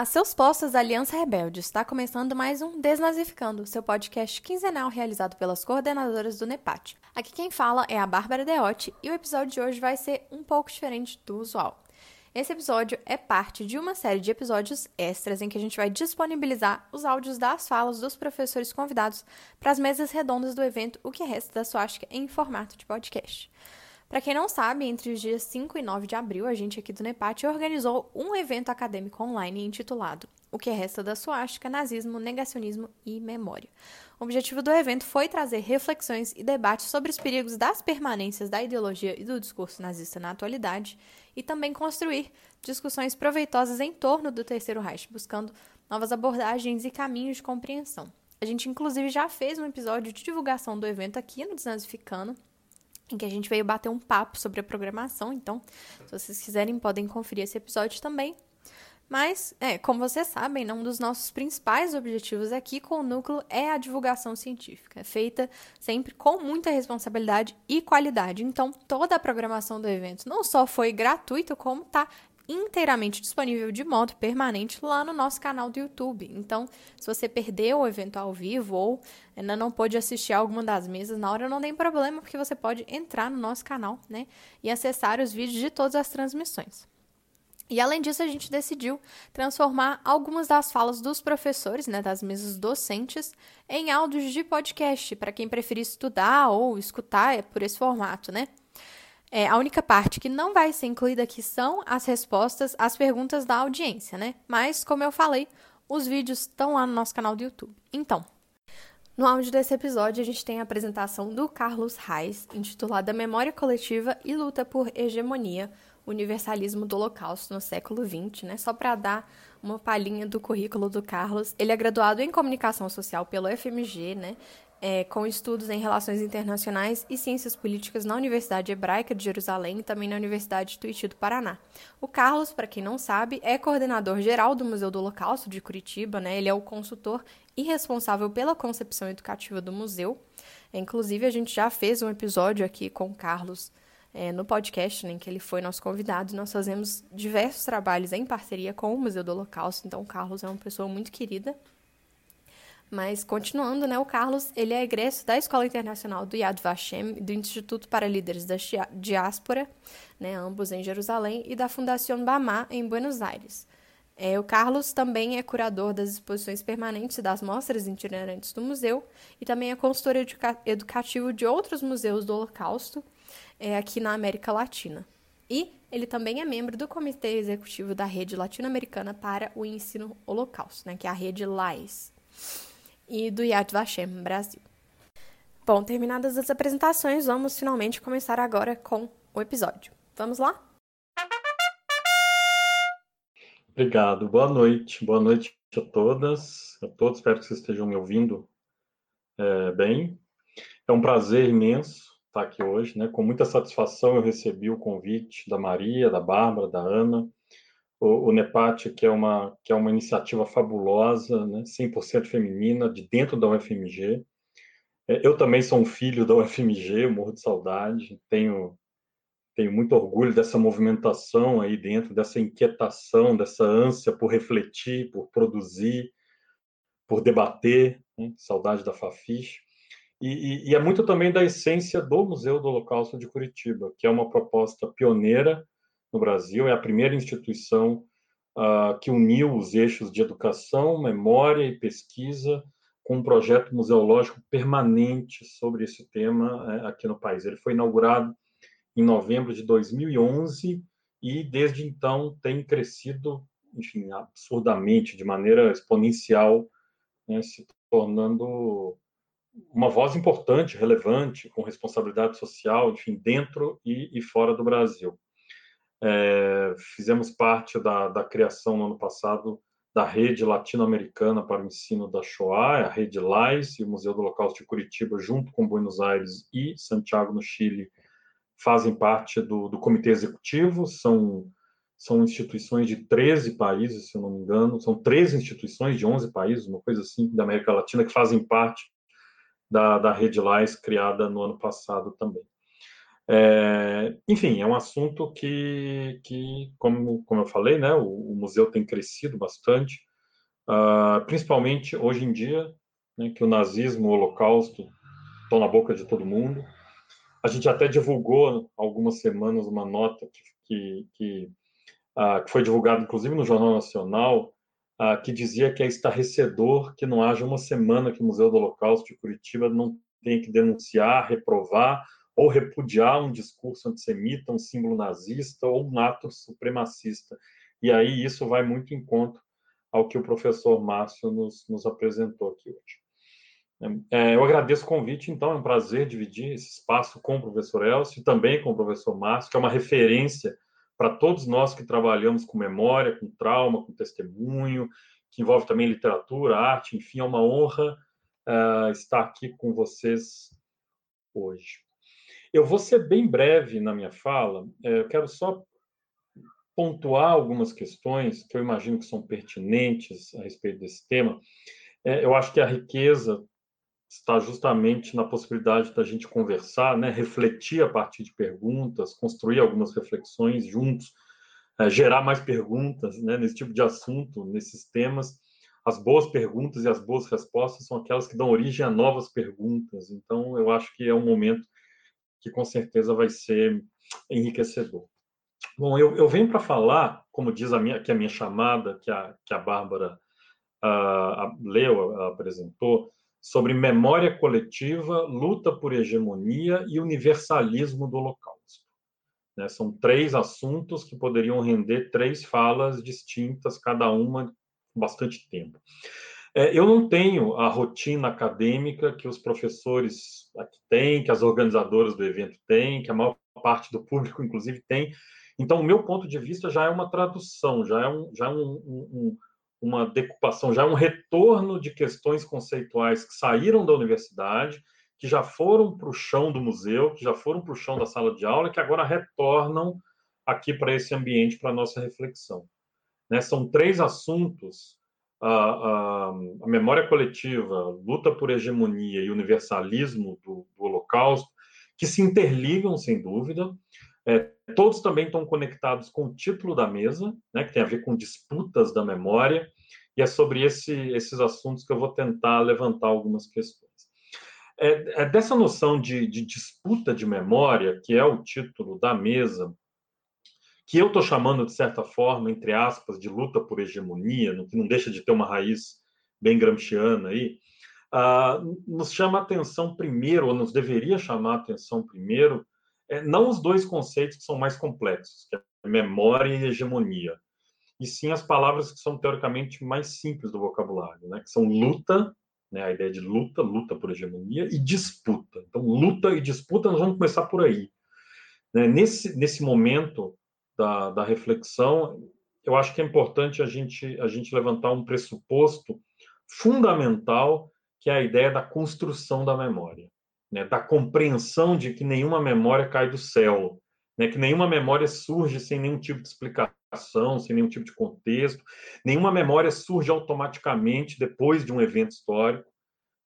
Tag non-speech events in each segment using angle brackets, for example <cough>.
A seus postos, Aliança Rebelde está começando mais um Desnazificando, seu podcast quinzenal realizado pelas coordenadoras do NEPAT. Aqui quem fala é a Bárbara Deotti e o episódio de hoje vai ser um pouco diferente do usual. Esse episódio é parte de uma série de episódios extras em que a gente vai disponibilizar os áudios das falas dos professores convidados para as mesas redondas do evento O que Resta da Suástica em formato de podcast. Para quem não sabe, entre os dias 5 e 9 de abril, a gente aqui do NEPAT organizou um evento acadêmico online intitulado O que Resta da Suástica, Nazismo, Negacionismo e Memória. O objetivo do evento foi trazer reflexões e debates sobre os perigos das permanências da ideologia e do discurso nazista na atualidade e também construir discussões proveitosas em torno do Terceiro Reich, buscando novas abordagens e caminhos de compreensão. A gente, inclusive, já fez um episódio de divulgação do evento aqui no Desnazificando, em que a gente veio bater um papo sobre a programação. Então, se vocês quiserem, podem conferir esse episódio também. Mas, é, como vocês sabem, né, um dos nossos principais objetivos aqui com o núcleo é a divulgação científica, feita sempre com muita responsabilidade e qualidade. Então, toda a programação do evento não só foi gratuita, como está inteiramente disponível de modo permanente lá no nosso canal do YouTube. Então, se você perdeu o evento ao vivo ou ainda não pôde assistir alguma das mesas na hora, não tem problema, porque você pode entrar no nosso canal, né, e acessar os vídeos de todas as transmissões. E além disso, a gente decidiu transformar algumas das falas dos professores, né, das mesas docentes, em áudios de podcast, para quem preferir estudar ou escutar por esse formato, né? É, a única parte que não vai ser incluída aqui são as respostas às perguntas da audiência, né? Mas, como eu falei, os vídeos estão lá no nosso canal do YouTube. Então, no áudio desse episódio, a gente tem a apresentação do Carlos Reis, intitulada Memória Coletiva e Luta por Hegemonia, Universalismo do Holocausto no século XX, né? Só para dar uma palhinha do currículo do Carlos. Ele é graduado em Comunicação Social pelo FMG, né? É, com estudos em relações internacionais e ciências políticas na Universidade Hebraica de Jerusalém e também na Universidade Tuiuti do Paraná. O Carlos, para quem não sabe, é coordenador geral do Museu do Holocausto de Curitiba, né? Ele é o consultor e responsável pela concepção educativa do museu. É, inclusive, a gente já fez um episódio aqui com o Carlos é, no podcast, né, em que ele foi nosso convidado. Nós fazemos diversos trabalhos em parceria com o Museu do Holocausto, então o Carlos é uma pessoa muito querida. Mas continuando, né, o Carlos, ele é egresso da Escola Internacional do Yad Vashem, do Instituto para Líderes da Diáspora, né, ambos em Jerusalém, e da Fundação Bamá, em Buenos Aires. É, o Carlos também é curador das exposições permanentes e das mostras itinerantes do museu e também é consultor educa educativo de outros museus do Holocausto é, aqui na América Latina. E ele também é membro do Comitê Executivo da Rede Latino-Americana para o Ensino Holocausto, né, que é a rede LAES e do Yad Vashem Brasil. Bom, terminadas as apresentações, vamos finalmente começar agora com o episódio. Vamos lá? Obrigado, boa noite. Boa noite a todas, a todos. Espero que vocês estejam me ouvindo é, bem. É um prazer imenso estar aqui hoje, né? Com muita satisfação eu recebi o convite da Maria, da Bárbara, da Ana, o, o NEPAT, que é uma, que é uma iniciativa fabulosa, né, 100% feminina, de dentro da UFMG. É, eu também sou um filho da UFMG, morro de saudade, tenho, tenho muito orgulho dessa movimentação aí dentro, dessa inquietação, dessa ânsia por refletir, por produzir, por debater, né, saudade da Fafiche. E, e, e, é muito também da essência do Museu do Holocausto de Curitiba, que é uma proposta pioneira no Brasil, é a primeira instituição uh, que uniu os eixos de educação, memória e pesquisa com um projeto museológico permanente sobre esse tema uh, aqui no país. Ele foi inaugurado em novembro de 2011 e desde então tem crescido, enfim, absurdamente, de maneira exponencial, né, se tornando uma voz importante, relevante, com responsabilidade social, enfim, dentro e, e fora do Brasil. É, fizemos parte da, da criação no ano passado da rede latino-americana para o ensino da Shoah, a rede LAIS e o Museu do Holocausto de Curitiba, junto com Buenos Aires e Santiago, no Chile, fazem parte do, do comitê executivo, são, são instituições de 13 países, se eu não me engano, são 13 instituições de 11 países, uma coisa assim, da América Latina, que fazem parte da, da rede LAIS, criada no ano passado também. É, enfim, é um assunto que, que como, como eu falei, né, o, o museu tem crescido bastante, uh, principalmente hoje em dia, né, que o nazismo, o holocausto estão na boca de todo mundo. A gente até divulgou algumas semanas uma nota que, que, que, uh, que foi divulgada, inclusive, no Jornal Nacional, uh, que dizia que é estarrecedor que não haja uma semana que o Museu do Holocausto de Curitiba não tenha que denunciar, reprovar ou repudiar um discurso antissemita, um símbolo nazista ou um ato supremacista. E aí isso vai muito em conta ao que o professor Márcio nos, nos apresentou aqui hoje. É, eu agradeço o convite, então, é um prazer dividir esse espaço com o professor Elcio e também com o professor Márcio, que é uma referência para todos nós que trabalhamos com memória, com trauma, com testemunho, que envolve também literatura, arte, enfim, é uma honra uh, estar aqui com vocês hoje. Eu vou ser bem breve na minha fala, é, eu quero só pontuar algumas questões que eu imagino que são pertinentes a respeito desse tema. É, eu acho que a riqueza está justamente na possibilidade da gente conversar, né, refletir a partir de perguntas, construir algumas reflexões juntos, é, gerar mais perguntas né, nesse tipo de assunto, nesses temas. As boas perguntas e as boas respostas são aquelas que dão origem a novas perguntas. Então, eu acho que é um momento que com certeza vai ser enriquecedor. Bom, eu, eu venho para falar, como diz a minha, que a minha chamada, que a, que a Bárbara uh, leu, apresentou, sobre memória coletiva, luta por hegemonia e universalismo do Holocausto. Né, são três assuntos que poderiam render três falas distintas, cada uma bastante tempo. É, eu não tenho a rotina acadêmica que os professores aqui têm, que as organizadoras do evento têm, que a maior parte do público, inclusive, tem. Então, o meu ponto de vista já é uma tradução, já é, um, já é um, um, uma decupação, já é um retorno de questões conceituais que saíram da universidade, que já foram para o chão do museu, que já foram para o chão da sala de aula, que agora retornam aqui para esse ambiente, para a nossa reflexão. Né? São três assuntos a, a, a, memória coletiva, luta por hegemonia e universalismo do, do Holocausto, que se interligam, sem dúvida. É, todos também estão conectados com o título da mesa, né, que tem a ver com disputas da memória, e é sobre esse, esses assuntos que eu vou tentar levantar algumas questões. É, é dessa noção de, de disputa de memória, que é o título da mesa, que eu estou chamando, de certa forma, entre aspas, de luta por hegemonia, que não deixa de ter uma raiz bem gramsciana aí, uh, nos chama a atenção primeiro, ou nos deveria chamar a atenção primeiro, é, não os dois conceitos que são mais complexos, que é memória e hegemonia, e sim as palavras que são teoricamente mais simples do vocabulário, né, que são luta, né, a ideia de luta, luta por hegemonia, e disputa. Então, luta e disputa, nós vamos começar por aí. Né, nesse, nesse momento, da, da reflexão, eu acho que é importante a gente, a gente levantar um pressuposto fundamental, que é a ideia da construção da memória, né? da compreensão de que nenhuma memória cai do céu, né? que nenhuma memória surge sem nenhum tipo de explicação, sem nenhum tipo de contexto, nenhuma memória surge automaticamente depois de um evento histórico.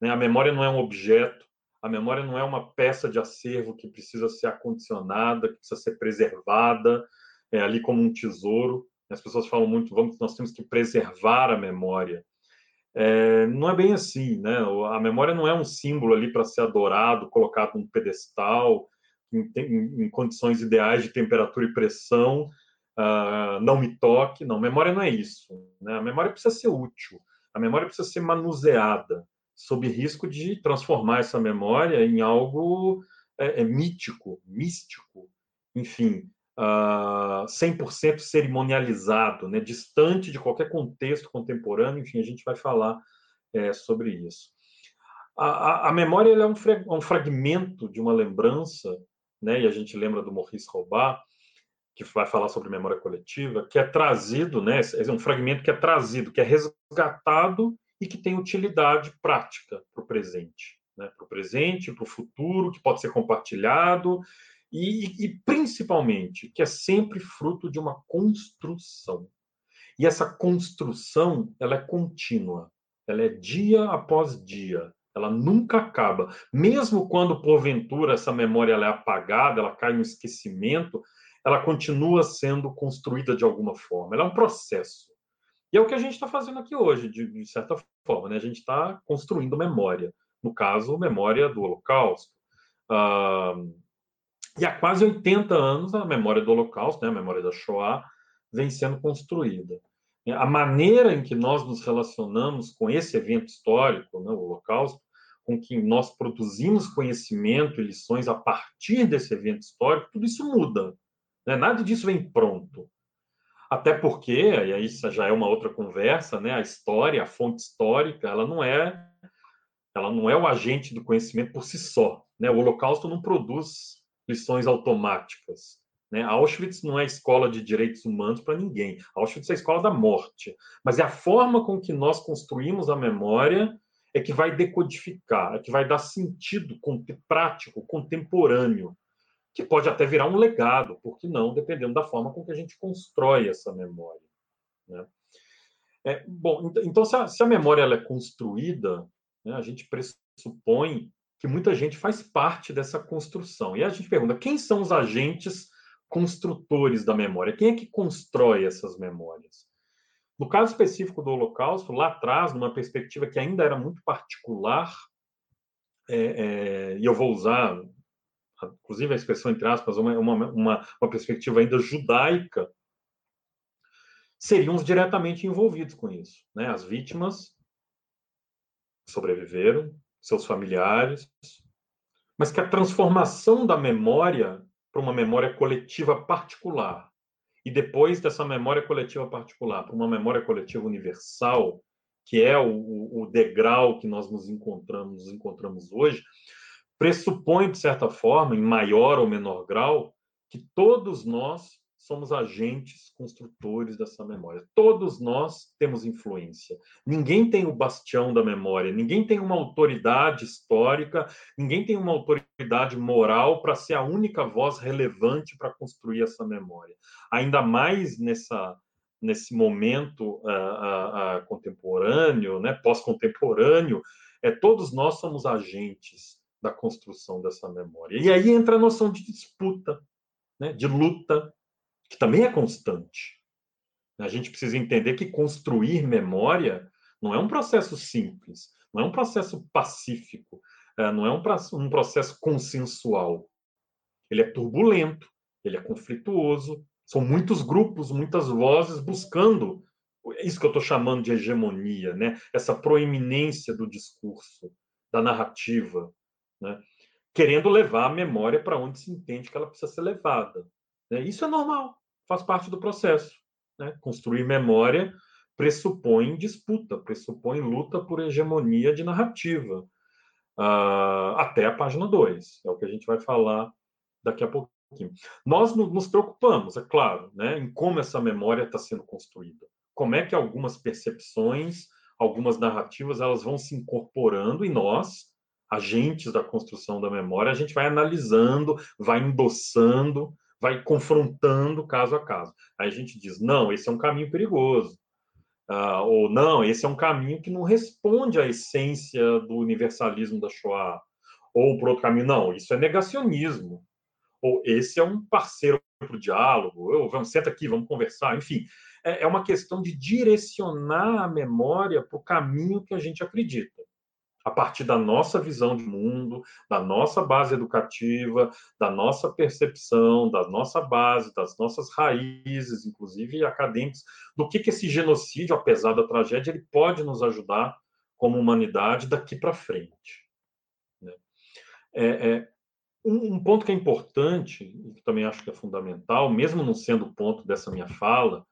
Né? A memória não é um objeto, a memória não é uma peça de acervo que precisa ser acondicionada, que precisa ser preservada, é, ali como um tesouro. As pessoas falam muito, vamos, nós temos que preservar a memória. É, não é bem assim, né? A memória não é um símbolo ali para ser adorado, colocado num pedestal, em, em, em, condições ideais de temperatura e pressão, uh, não me toque. Não, memória não é isso. Né? A memória precisa ser útil, a memória precisa ser manuseada, sob risco de transformar essa memória em algo é, é mítico, místico, enfim, uh, ah, 100% cerimonializado, né, distante de qualquer contexto contemporâneo, enfim, a gente vai falar é, sobre isso. A, a, a memória é um, um, fragmento de uma lembrança, né, e a gente lembra do Maurice Robert, que vai falar sobre memória coletiva, que é trazido, né, é um fragmento que é trazido, que é resgatado e que tem utilidade prática para o presente, né, para o presente, para o futuro, que pode ser compartilhado e, e, principalmente que é sempre fruto de uma construção. E essa construção ela é contínua, ela é dia após dia, Ela nunca acaba. Mesmo quando, porventura, essa memória ela é apagada, ela cai no esquecimento, ela continua sendo construída de alguma forma. Ela é um processo. E é o que a gente está fazendo aqui hoje, de, de certa forma. Né? A gente está construindo memória. No caso, memória do Holocausto. Ah, e há quase 80 anos, a memória do Holocausto, né, a memória da Shoah, vem sendo construída. A maneira em que nós nos relacionamos com esse evento histórico, né, o Holocausto, com que nós produzimos conhecimento e lições a partir desse evento histórico, tudo isso muda. Né? Nada disso vem pronto. Até porque, e aí isso já é uma outra conversa, né? a história, a fonte histórica, ela não é ela não é o agente do conhecimento por si só. Né? O Holocausto não produz lições automáticas. Né? Auschwitz não é escola de direitos humanos para ninguém. Auschwitz é a escola da morte. Mas é a forma com que nós construímos a memória é que vai decodificar, é que vai dar sentido prático, contemporâneo, que pode até virar um legado, por que não, dependendo da forma com que a gente constrói essa memória. Né? É, bom, então, se a, se a memória é construída, né, a gente pressupõe que muita gente faz parte dessa construção. E a gente pergunta: quem são os agentes construtores da memória? Quem é que constrói essas memórias? No caso específico do Holocausto, lá atrás, numa perspectiva que ainda era muito particular, é, é, e eu vou usar, inclusive a expressão entre aspas, uma, uma, uma, uma perspectiva ainda judaica, seriam os diretamente envolvidos com isso. Né? As vítimas sobreviveram, seus familiares, mas que a transformação da memória para uma memória coletiva particular e depois dessa memória coletiva particular para uma memória coletiva universal, que é o, o degrau que nós nos encontramos, nos encontramos hoje, pressupõe de certa forma, em maior ou menor grau, que todos nós somos agentes construtores dessa memória. Todos nós temos influência. Ninguém tem o bastião da memória, ninguém tem uma autoridade histórica, ninguém tem uma autoridade moral para ser a única voz relevante para construir essa memória. Ainda mais nessa nesse momento uh, uh, uh, contemporâneo, né, pós-contemporâneo, é, todos nós somos agentes da construção dessa memória. E aí entra a noção de disputa, né, de luta, que também é constante. A gente precisa entender que construir memória não é um processo simples, não é um processo pacífico, é, não é um processo consensual. Ele é turbulento, ele é conflituoso, são muitos grupos, muitas vozes buscando isso que eu estou chamando de hegemonia, né? essa proeminência do discurso, da narrativa, né? querendo levar a memória para onde se entende que ela precisa ser levada. Né? Isso é normal, faz parte do processo. Né? Construir memória pressupõe disputa, pressupõe luta por hegemonia de narrativa, uh, até a página 2. É o que a gente vai falar daqui a pouquinho. Nós nos preocupamos, é claro, né, em como essa memória está sendo construída. Como é que algumas percepções, algumas narrativas, elas vão se incorporando em nós, agentes da construção da memória, a gente vai analisando, vai endossando, vai confrontando caso a caso. Aí a gente diz, não, esse é um caminho perigoso. Uh, ou não, esse é um caminho que não responde à essência do universalismo da Shoah. Ou, por outro caminho, não, isso é negacionismo. Ou esse é um parceiro para o diálogo, ou vamos, senta aqui, vamos conversar. Enfim, é, é uma questão de direcionar a memória para o caminho que a gente acredita a partir da nossa visão de mundo, da nossa base educativa, da nossa percepção, da nossa base, das nossas raízes, inclusive acadêmicos, do que, que esse genocídio, apesar da tragédia, ele pode nos ajudar como humanidade daqui para frente. Né? É, é, um, um, ponto que é importante, e que também acho que é fundamental, mesmo não sendo o ponto dessa minha fala,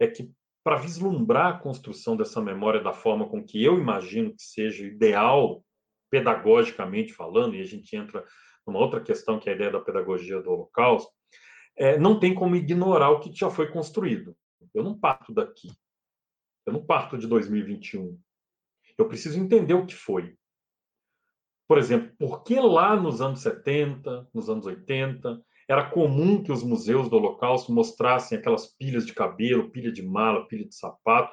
é que para vislumbrar a construção dessa memória da forma com que eu imagino que seja ideal, pedagogicamente falando, e a gente entra numa outra questão que é a ideia da pedagogia do Holocausto, é, não tem como ignorar o que já foi construído. Eu não parto daqui. Eu não parto de 2021. Eu preciso entender o que foi. Por exemplo, por que lá nos anos 70, nos anos 80, era comum que os museus do Holocausto mostrassem aquelas pilhas de cabelo, pilha de mala, pilha de sapato,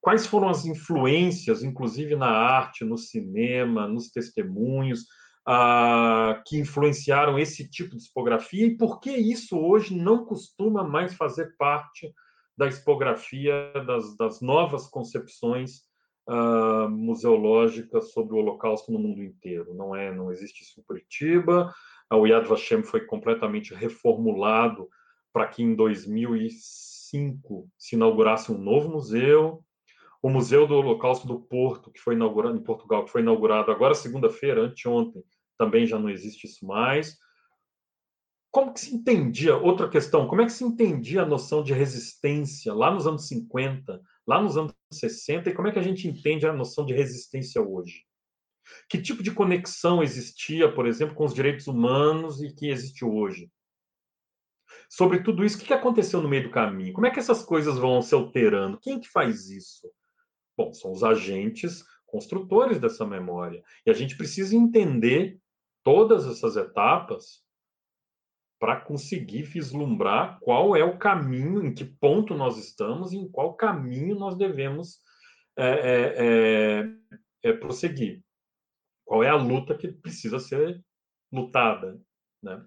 quais foram as influências, inclusive na arte, no cinema, nos testemunhos, uh, que influenciaram esse tipo de expografia e por que isso hoje não costuma mais fazer parte da expografia das, das novas concepções uh, museológicas sobre o Holocausto no mundo inteiro. Não é, não existe isso em Curitiba. O Yad Vashem foi completamente reformulado para que em 2005 se inaugurasse um novo museu. O Museu do Holocausto do Porto, que foi inaugurado em Portugal, que foi inaugurado agora segunda-feira, anteontem, também já não existe isso mais. Como que se entendia, outra questão, como é que se entendia a noção de resistência lá nos anos 50, lá nos anos 60, e como é que a gente entende a noção de resistência hoje? Que tipo de conexão existia, por exemplo, com os direitos humanos e que existe hoje? Sobre tudo isso, o que aconteceu no meio do caminho? Como é que essas coisas vão se alterando? Quem que faz isso? Bom, são os agentes construtores dessa memória. E a gente precisa entender todas essas etapas para conseguir vislumbrar qual é o caminho, em que ponto nós estamos e em qual caminho nós devemos é, é, é, prosseguir. Qual é a luta que precisa ser lutada, né?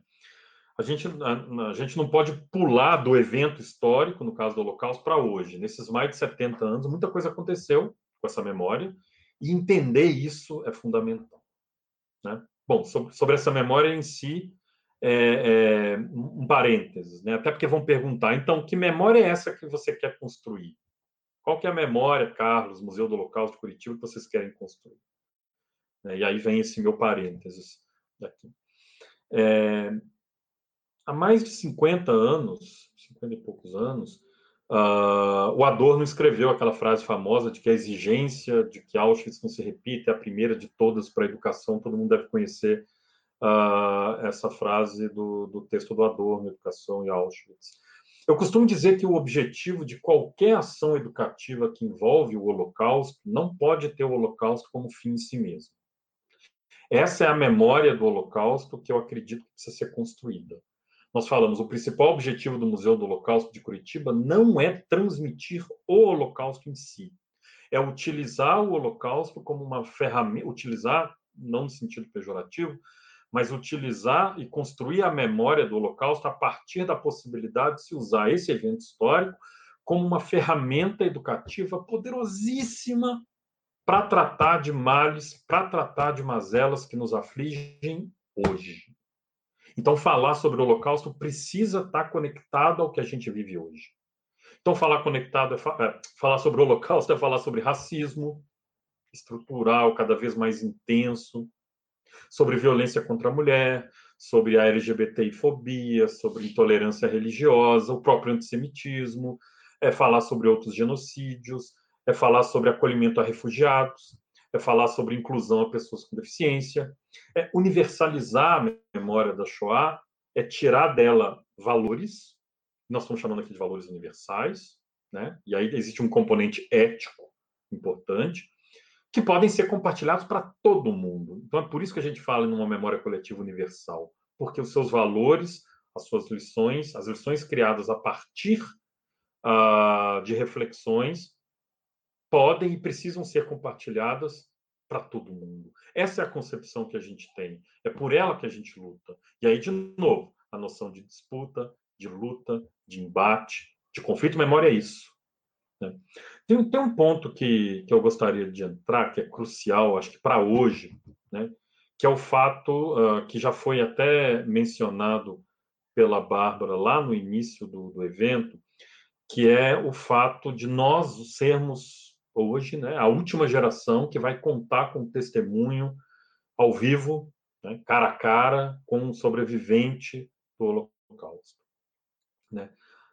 A gente, a, a gente não pode pular do evento histórico, no caso do Holocausto, para hoje. Nesses mais de 70 anos, muita coisa aconteceu com essa memória, e entender isso é fundamental. Né? Bom, sobre, sobre essa memória em si, é, é, um parênteses, né? até porque vão perguntar, então, que memória é essa que você quer construir? Qual que é a memória, Carlos, Museu do Holocausto de Curitiba, que vocês querem construir? É, e aí vem esse meu parênteses daqui. É, há mais de 50 anos, 50 e poucos anos, Uh, o Adorno escreveu aquela frase famosa de que a exigência de que Auschwitz não se repita é a primeira de todas para a educação. Todo mundo deve conhecer uh, essa frase do, do, texto do Adorno, Educação e Auschwitz. Eu costumo dizer que o objetivo de qualquer ação educativa que envolve o Holocausto não pode ter o Holocausto como fim em si mesmo. Essa é a memória do Holocausto que eu acredito que precisa ser construída. Nós falamos, o principal objetivo do Museu do Holocausto de Curitiba não é transmitir o Holocausto em si, é utilizar o Holocausto como uma ferramenta, utilizar, não no sentido pejorativo, mas utilizar e construir a memória do Holocausto a partir da possibilidade de se usar esse evento histórico como uma ferramenta educativa poderosíssima para tratar de males, para tratar de mazelas que nos afligem hoje. Então, falar sobre o Holocausto precisa estar conectado ao que a gente vive hoje. Então, falar conectado é, é falar sobre o Holocausto é falar sobre racismo estrutural cada vez mais intenso, sobre violência contra a mulher, sobre a LGBTI-fobia, sobre intolerância religiosa, o próprio antissemitismo, é falar sobre outros genocídios, é falar sobre acolhimento a refugiados, é falar sobre inclusão a pessoas com deficiência, é universalizar a memória da Shoah, é tirar dela valores, nós estamos chamando aqui de valores universais, né? e aí existe um componente ético importante, que podem ser compartilhados para todo mundo. Então é por isso que a gente fala em uma memória coletiva universal, porque os seus valores, as suas lições, as lições criadas a partir uh, de reflexões, podem e precisam ser compartilhadas para todo mundo. Essa é a concepção que a gente tem. É por ela que a gente luta. E aí, de novo, a noção de disputa, de luta, de embate, de conflito, memória é isso. Né? Tem, tem, um ponto que, que eu gostaria de entrar, que é crucial, acho que para hoje, né? que é o fato uh, que já foi até mencionado pela Bárbara lá no início do, do evento, que é o fato de nós sermos hoje, né, a última geração que vai contar com testemunho ao vivo, né, cara a cara, com um sobrevivente do Holocausto. Né?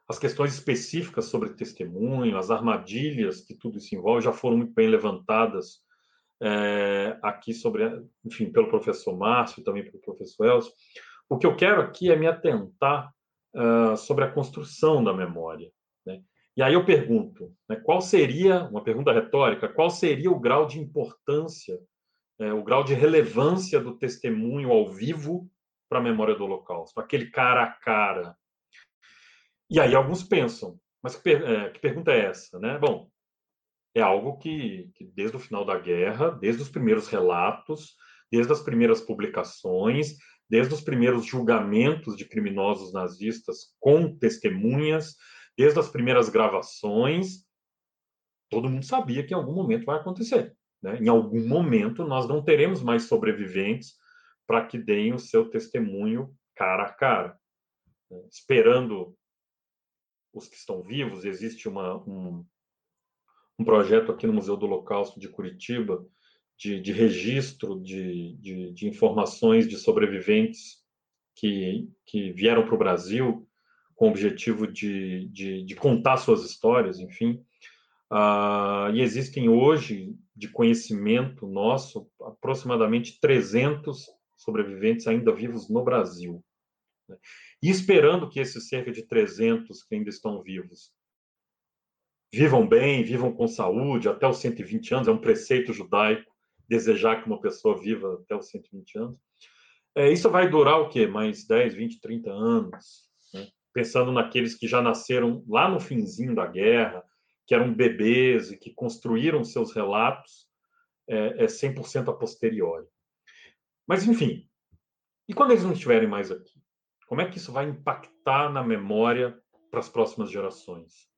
As questões específicas sobre testemunho, as armadilhas que tudo isso envolve, já foram muito bem levantadas é, aqui sobre, enfim, pelo professor Márcio e também pelo professor Elcio. O que eu quero aqui é me atentar uh, sobre a construção da memória. E aí eu pergunto, né, qual seria, uma pergunta retórica, qual seria o grau de importância, é, o grau de relevância do testemunho ao vivo para a memória do Holocausto, aquele cara a cara? E aí alguns pensam, mas que, é, que pergunta é essa? Né? Bom, é algo que, que, desde o final da guerra, desde os primeiros relatos, desde as primeiras publicações, desde os primeiros julgamentos de criminosos nazistas com testemunhas, desde as primeiras gravações, todo mundo sabia que em algum momento vai acontecer. Né? Em algum momento nós não teremos mais sobreviventes para que deem o seu testemunho cara a cara. Né? Esperando os que estão vivos, existe uma, um, um projeto aqui no Museu do Holocausto de Curitiba de, de registro de, de, de, informações de sobreviventes que, que vieram para o Brasil com o objetivo de, de, de, contar suas histórias, enfim. Uh, e existem hoje, de conhecimento nosso, aproximadamente 300 sobreviventes ainda vivos no Brasil. Né? E esperando que esses cerca de 300 que ainda estão vivos vivam bem, vivam com saúde até os 120 anos, é um preceito judaico desejar que uma pessoa viva até os 120 anos. É, isso vai durar o quê? Mais 10, 20, 30 anos. Pensando naqueles que já nasceram lá no finzinho da guerra, que eram bebês e que construíram seus relatos é, é 100% a posteriori. Mas, enfim, e quando eles não estiverem mais aqui? Como é que isso vai impactar na memória para as próximas gerações?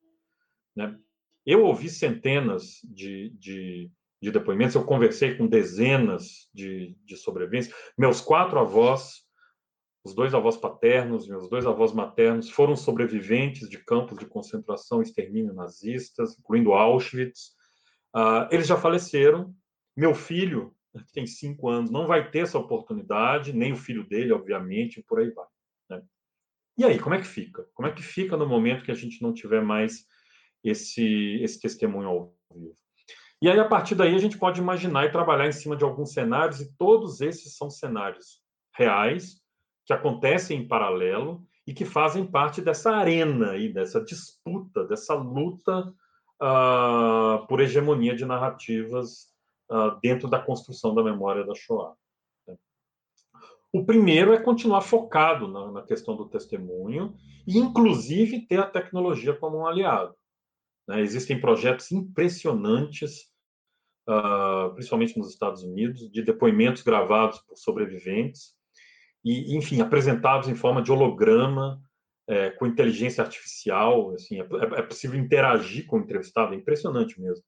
Né? Eu ouvi centenas de, de, de, depoimentos, eu conversei com dezenas de, de sobreviventes. Meus quatro avós, os dois avós paternos, meus dois avós maternos, foram sobreviventes de campos de concentração e extermínio nazistas, incluindo Auschwitz. Uh, eles já faleceram. Meu filho, que tem cinco anos, não vai ter essa oportunidade, nem o filho dele, obviamente, e por aí vai. Né? E aí, como é que fica? Como é que fica no momento que a gente não tiver mais esse, esse testemunho ao vivo? E aí, a partir daí, a gente pode imaginar e trabalhar em cima de alguns cenários, e todos esses são cenários reais, que acontecem em paralelo e que fazem parte dessa arena aí, dessa disputa, dessa luta uh, por hegemonia de narrativas uh, dentro da construção da memória da Shoah. Né? O primeiro é continuar focado na, na, questão do testemunho e, inclusive, ter a tecnologia como um aliado. Né? Existem projetos impressionantes, uh, principalmente nos Estados Unidos, de depoimentos gravados por sobreviventes e, enfim, apresentados em forma de holograma, é, com inteligência artificial. Assim, é, é, possível interagir com o entrevistado, é impressionante mesmo.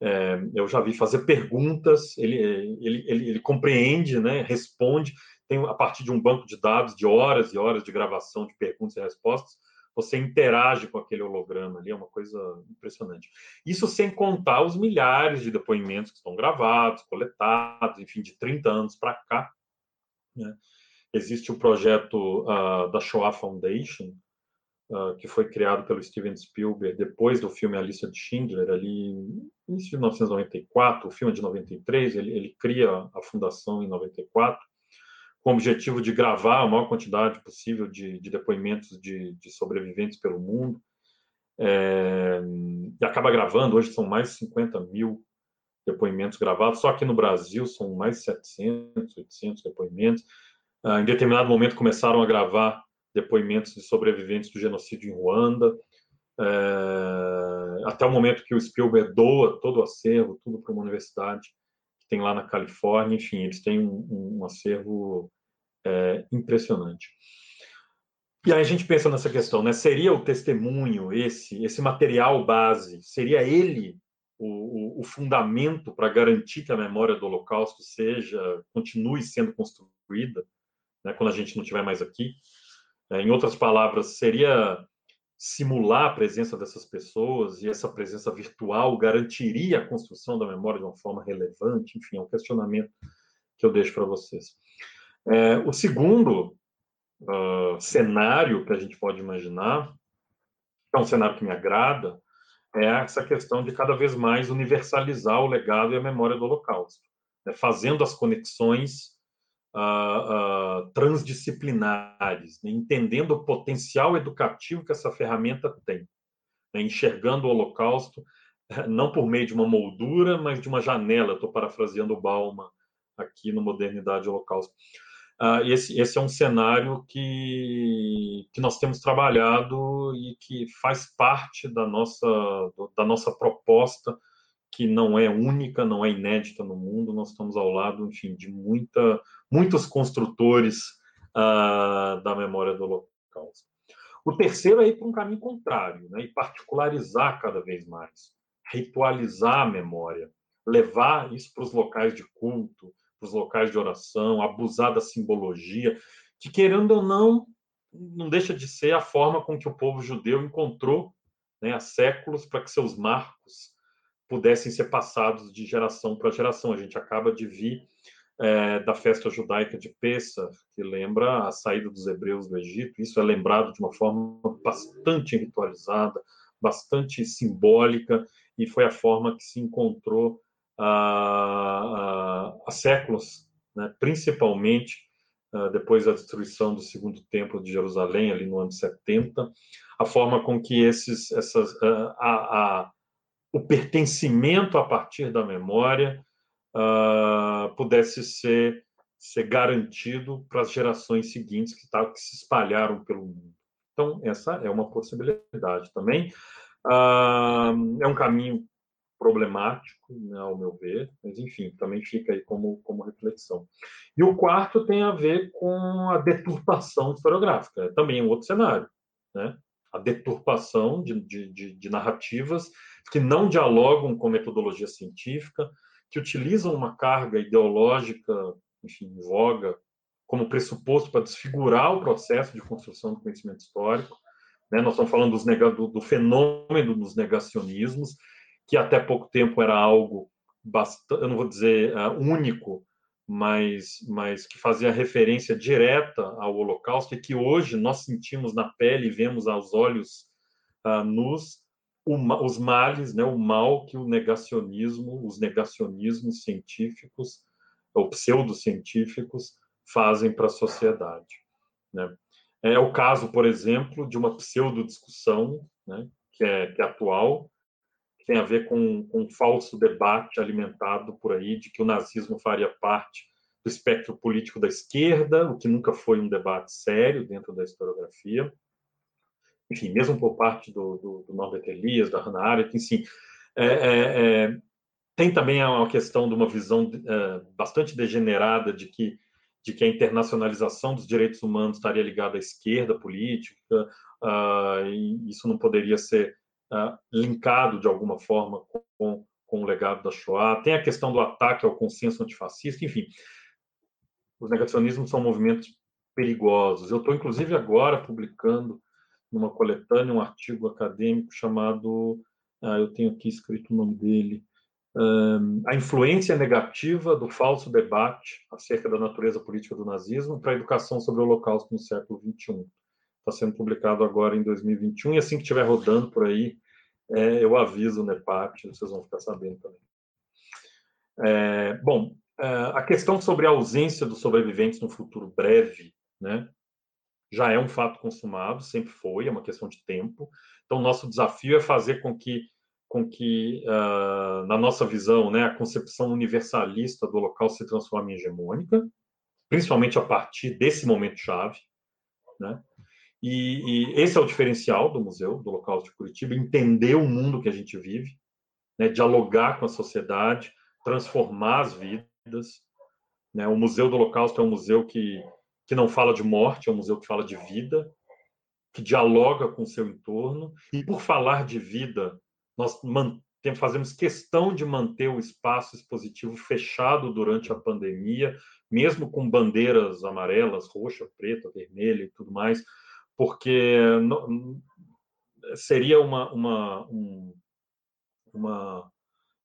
É, eu já vi fazer perguntas, ele, ele, ele, ele, compreende, né, responde, tem a partir de um banco de dados de horas e horas de gravação de perguntas e respostas, você interage com aquele holograma ali, é uma coisa impressionante. Isso sem contar os milhares de depoimentos que estão gravados, coletados, enfim, de 30 anos para cá. Né? Existe o projeto uh, da Shoah Foundation, uh, que foi criado pelo Steven Spielberg depois do filme A Lista de Schindler, ali em 1994, o filme é de 93, ele, ele cria a fundação em 94, com o objetivo de gravar a maior quantidade possível de, de depoimentos de, de, sobreviventes pelo mundo. É, e acaba gravando, hoje são mais de 50 mil depoimentos gravados, só aqui no Brasil são mais de 700, 800 depoimentos. Ah, em determinado momento começaram a gravar depoimentos de sobreviventes do genocídio em Ruanda, é, até o momento que o Spielberg doa todo o acervo, tudo para uma universidade que tem lá na Califórnia, enfim, eles têm um, um acervo é, impressionante. E aí a gente pensa nessa questão, né? Seria o testemunho esse, esse material base, seria ele o, o, o fundamento para garantir que a memória do Holocausto seja, continue sendo construída, né, quando a gente não estiver mais aqui? É, em outras palavras, seria simular a presença dessas pessoas e essa presença virtual garantiria a construção da memória de uma forma relevante? Enfim, é um questionamento que eu deixo para vocês. É, o segundo uh, cenário que a gente pode imaginar, é um cenário que me agrada, é essa questão de cada vez mais universalizar o legado e a memória do Holocausto, né, fazendo as conexões uh, uh, transdisciplinares, né, entendendo o potencial educativo que essa ferramenta tem, né, enxergando o Holocausto não por meio de uma moldura, mas de uma janela. Estou parafraseando o Bauman aqui no Modernidade Holocausto. Uh, esse, esse é um cenário que, que nós temos trabalhado e que faz parte da nossa, da nossa proposta, que não é única, não é inédita no mundo. Nós estamos ao lado, enfim, de muita, muitos construtores uh, da memória do Holocausto. O terceiro é ir para um caminho contrário, né, e particularizar cada vez mais, ritualizar a memória, levar isso para os locais de culto, para os locais de oração, abusar da simbologia, que querendo ou não, não deixa de ser a forma com que o povo judeu encontrou né, há séculos para que seus marcos pudessem ser passados de geração para geração. A gente acaba de vir é, da festa judaica de Pessah, que lembra a saída dos hebreus do Egito. Isso é lembrado de uma forma bastante ritualizada, bastante simbólica, e foi a forma que se encontrou há, há séculos, né? principalmente uh, depois da destruição do segundo templo de Jerusalém, ali no ano 70, a forma com que esses, essas, a, a, o pertencimento a partir da memória uh, pudesse ser, ser garantido para as gerações seguintes que, tá, que se espalharam pelo mundo. Então, essa é uma possibilidade também. Uh, é um caminho problemático, né, ao meu ver, mas enfim, também fica aí como, como reflexão. E o quarto tem a ver com a deturpação historiográfica, é também um outro cenário, né? A deturpação de, de, de, de narrativas que não dialogam com metodologia científica, que utilizam uma carga ideológica, enfim, em voga, como pressuposto para desfigurar o processo de construção do conhecimento histórico. Né? Nós estamos falando do, do fenômeno dos negacionismos, que até pouco tempo era algo bastante, eu não vou dizer uh, único, mas, mas que fazia referência direta ao Holocausto e que hoje nós sentimos na pele e vemos aos olhos uh, nus o, os males, né, o mal que o negacionismo, os negacionismos científicos ou pseudocientíficos fazem para a sociedade. Né? É o caso, por exemplo, de uma pseudo-discussão né, que, é, que é atual, que tem a ver com, com um falso debate alimentado por aí de que o nazismo faria parte do espectro político da esquerda, o que nunca foi um debate sério dentro da historiografia enfim, mesmo por parte do, do, do Norbert Elias, da Hannah Arendt, enfim, é, é, é, tem também a questão de uma visão é, bastante degenerada de que, de que a internacionalização dos direitos humanos estaria ligada à esquerda política, uh, e isso não poderia ser uh, linkado de alguma forma com, com o legado da Shoah. Tem a questão do ataque ao consenso antifascista, enfim. Os negacionismos são movimentos perigosos. Eu estou, inclusive, agora publicando numa coletânea, um artigo acadêmico chamado, ah, eu tenho aqui escrito o nome dele, um, A Influência Negativa do Falso Debate acerca da Natureza Política do Nazismo para a Educação sobre o Holocausto no Século XXI. Está sendo publicado agora em 2021, e assim que estiver rodando por aí, é, eu aviso o NEPAT, vocês vão ficar sabendo também. É, bom, é, a questão sobre a ausência dos sobreviventes no futuro breve, né, já é um fato consumado, sempre foi, é uma questão de tempo. Então, nosso desafio é fazer com que, com que uh, na nossa visão, né, a concepção universalista do local se transforme em hegemônica, principalmente a partir desse momento-chave. Né? E, e, esse é o diferencial do museu, do local de Curitiba, entender o mundo que a gente vive, né, dialogar com a sociedade, transformar as vidas. Né? O Museu do Holocausto é um museu que que não fala de morte, é um museu que fala de vida, que dialoga com o seu entorno. E por falar de vida, nós fazemos questão de manter o espaço expositivo fechado durante a pandemia, mesmo com bandeiras amarelas, roxa, preta, vermelha e tudo mais, porque seria uma, uma, uma,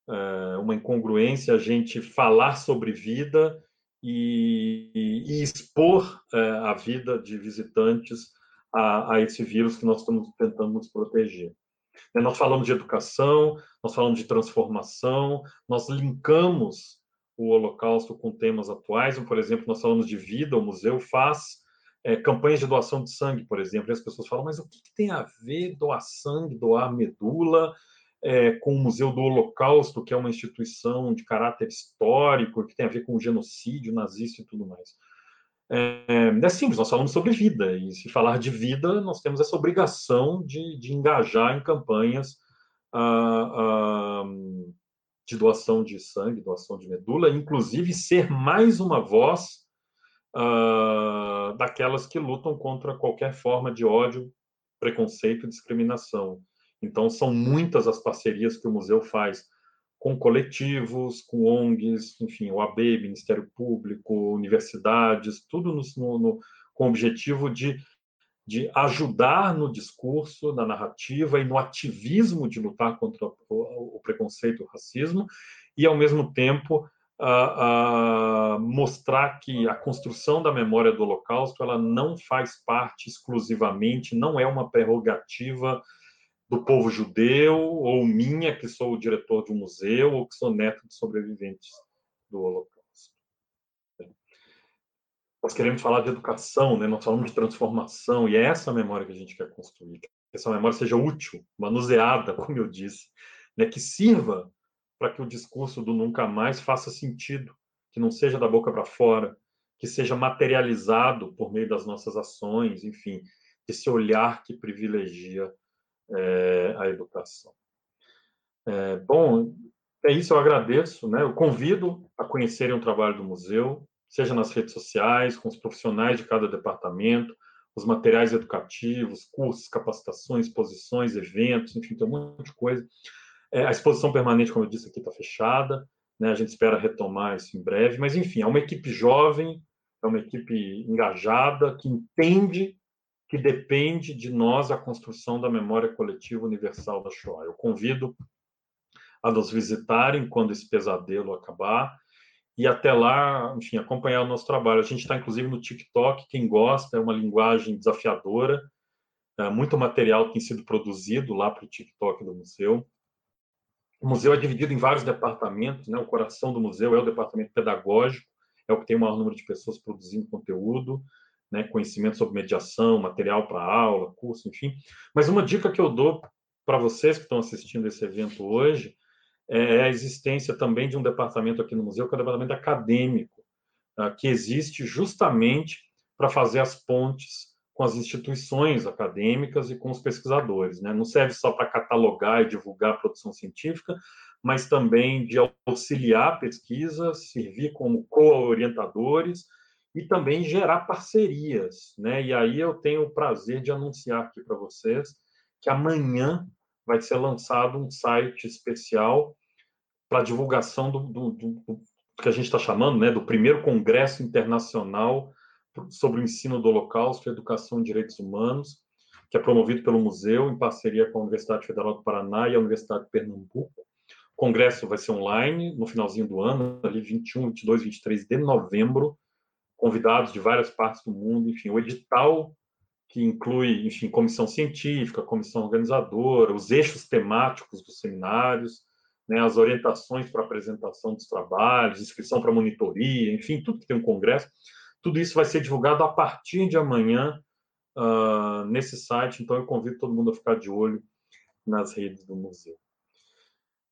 é, uma incongruência a gente falar sobre vida e, e expor é, a vida de visitantes a, a, esse vírus que nós estamos tentando nos proteger. É, nós falamos de educação, nós falamos de transformação, nós linkamos o Holocausto com temas atuais, por exemplo, nós falamos de vida, o museu faz é, campanhas de doação de sangue, por exemplo, e as pessoas falam, mas o que, que tem a ver doar sangue, doar medula, é, com o Museu do Holocausto, que é uma instituição de caráter histórico, que tem a ver com o genocídio nazista e tudo mais. É, é simples, nós falamos sobre vida, e se falar de vida, nós temos essa obrigação de, de engajar em campanhas ah, ah, de doação de sangue, doação de medula, inclusive ser mais uma voz uh, daquelas que lutam contra qualquer forma de ódio, preconceito e discriminação. Então, são muitas as parcerias que o museu faz com coletivos, com ONGs, enfim, o AB, Ministério Público, universidades, tudo no, no, com o objetivo de, de ajudar no discurso, na narrativa e no ativismo de lutar contra o, o preconceito o racismo, e, ao mesmo tempo, uh, uh, mostrar que a construção da memória do Holocausto ela não faz parte exclusivamente, não é uma prerrogativa do povo judeu, ou minha, que sou o diretor de um museu, ou que sou neto de sobreviventes do Holocausto. Nós queremos falar de educação, né? nós falamos de transformação, e é essa memória que a gente quer construir. Que essa memória seja útil, manuseada, <laughs> como eu disse, né? que sirva para que o discurso do nunca mais faça sentido, que não seja da boca para fora, que seja materializado por meio das nossas ações, enfim, esse olhar que privilegia é, educação. É, bom, é isso, eu agradeço. Né? Eu convido a conhecerem o trabalho do museu, seja nas redes sociais, com os profissionais de cada departamento, os materiais educativos, cursos, capacitações, exposições, eventos, enfim, tem um monte de coisa. É, a exposição permanente, como eu disse aqui, está fechada, né? a gente espera retomar isso em breve, mas, enfim, é uma equipe jovem, é uma equipe engajada, que entende que depende de nós a construção da memória coletiva universal da Shoah. Eu convido a nos visitarem quando esse pesadelo acabar e até lá, enfim, acompanhar o nosso trabalho. A gente está inclusive no TikTok, quem gosta, é uma linguagem desafiadora, é, muito material tem sido produzido lá para o TikTok do museu. O museu é dividido em vários departamentos, né? O coração do museu é o departamento pedagógico, é o que tem o maior número de pessoas produzindo conteúdo né, conhecimento sobre mediação, material para aula, curso, enfim. Mas uma dica que eu dou para vocês que estão assistindo esse evento hoje é a existência também de um departamento aqui no museu, que é o departamento acadêmico, tá, que existe justamente para fazer as pontes com as instituições acadêmicas e com os pesquisadores. Né? Não serve só para catalogar e divulgar a produção científica, mas também de auxiliar a pesquisa, servir como co-orientadores e também gerar parcerias, né? E aí eu tenho o prazer de anunciar aqui para vocês que amanhã vai ser lançado um site especial para divulgação do, do, do, do, que a gente está chamando, né, do primeiro congresso internacional sobre o ensino do Holocausto e educação em direitos humanos, que é promovido pelo museu em parceria com a Universidade Federal do Paraná e a Universidade de Pernambuco. O congresso vai ser online no finalzinho do ano, ali 21, 22, 23 de novembro convidados de várias partes do mundo, enfim, o edital que inclui, enfim, comissão científica, comissão organizadora, os eixos temáticos dos seminários, né, as orientações para apresentação dos trabalhos, inscrição para monitoria, enfim, tudo que tem um congresso, tudo isso vai ser divulgado a partir de amanhã uh, nesse site, então eu convido todo mundo a ficar de olho nas redes do museu.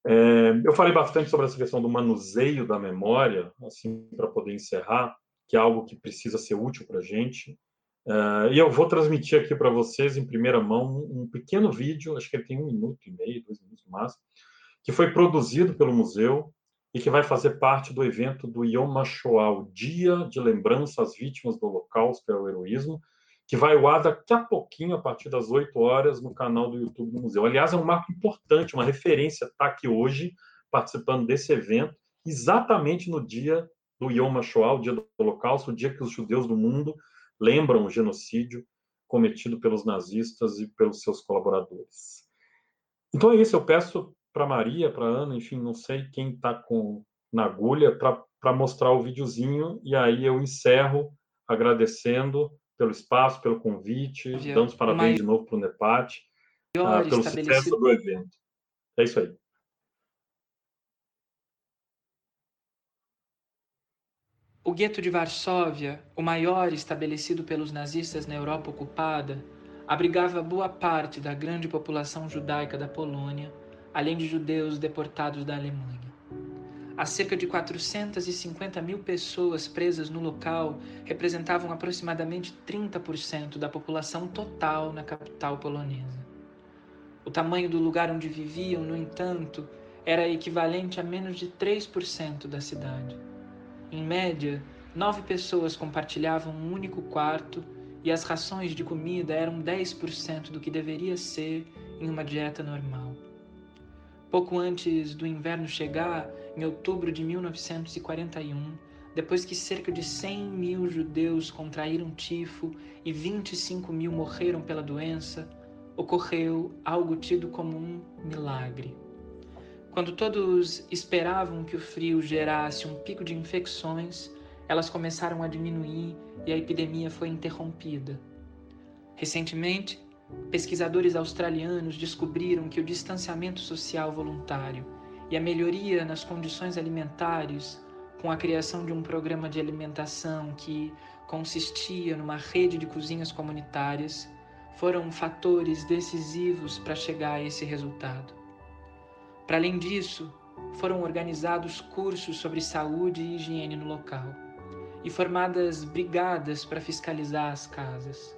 É, eu falei bastante sobre essa questão do manuseio da memória, assim, para poder encerrar, que é algo que precisa ser útil para a gente. Uh, e eu vou transmitir aqui para vocês, em primeira mão, um, pequeno vídeo, acho que ele tem um minuto e meio, dois minutos no máximo, que foi produzido pelo museu e que vai fazer parte do evento do Yom HaShoah, o Dia de Lembrança às Vítimas do Holocausto e ao Heroísmo, que vai ao ar daqui a pouquinho, a partir das 8 horas, no canal do YouTube do museu. Aliás, é um marco importante, uma referência, estar tá aqui hoje, participando desse evento, exatamente no dia do Yom HaShoah, o dia do Holocausto, o dia que os judeus do mundo lembram o genocídio cometido pelos nazistas e pelos seus colaboradores. Então é isso, eu peço para Maria, para Ana, enfim, não sei quem está com na agulha para mostrar o videozinho e aí eu encerro agradecendo pelo espaço, pelo convite, dando os parabéns de novo para o NEPAT, uh, pelo sucesso do evento. É isso aí. O gueto de Varsóvia, o maior estabelecido pelos nazistas na Europa ocupada, abrigava boa parte da grande população judaica da Polônia, além de judeus deportados da Alemanha. As cerca de 450 mil pessoas presas no local representavam aproximadamente 30% da população total na capital polonesa. O tamanho do lugar onde viviam, no entanto, era equivalente a menos de 3% da cidade. Em média, nove pessoas compartilhavam um único quarto e as rações de comida eram 10% do que deveria ser em uma dieta normal. Pouco antes do inverno chegar, em outubro de 1941, depois que cerca de 100 mil judeus contraíram tifo e 25 mil morreram pela doença, ocorreu algo tido como um milagre. Quando todos esperavam que o frio gerasse um pico de infecções, elas começaram a diminuir e a epidemia foi interrompida. Recentemente, pesquisadores australianos descobriram que o distanciamento social voluntário e a melhoria nas condições alimentares, com a criação de um programa de alimentação que consistia numa rede de cozinhas comunitárias, foram fatores decisivos para chegar a esse resultado. Para além disso, foram organizados cursos sobre saúde e higiene no local e formadas brigadas para fiscalizar as casas.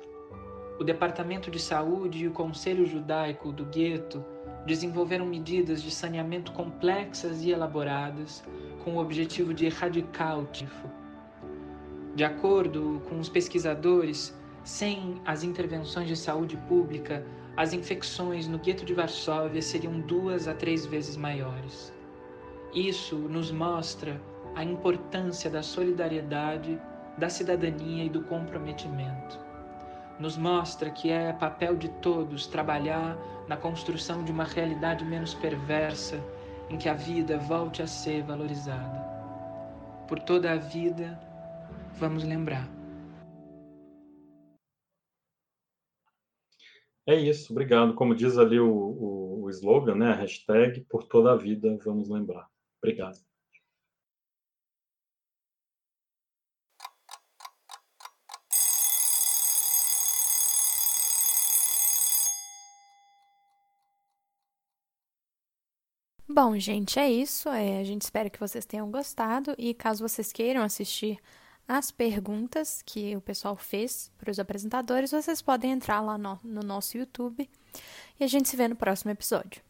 O Departamento de Saúde e o Conselho Judaico do Gueto desenvolveram medidas de saneamento complexas e elaboradas com o objetivo de erradicar o tifo. De acordo com os pesquisadores, sem as intervenções de saúde pública, as infecções no gueto de Varsóvia seriam duas a três vezes maiores. Isso nos mostra a importância da solidariedade, da cidadania e do comprometimento. Nos mostra que é papel de todos trabalhar na construção de uma realidade menos perversa, em que a vida volte a ser valorizada. Por toda a vida, vamos lembrar. É isso, obrigado. Como diz ali o, o, o slogan, né? A hashtag por toda a vida, vamos lembrar. Obrigado. Bom, gente, é isso. É, a gente espera que vocês tenham gostado e caso vocês queiram assistir as perguntas que o pessoal fez para os apresentadores, vocês podem entrar lá no, no nosso YouTube e a gente se vê no próximo episódio.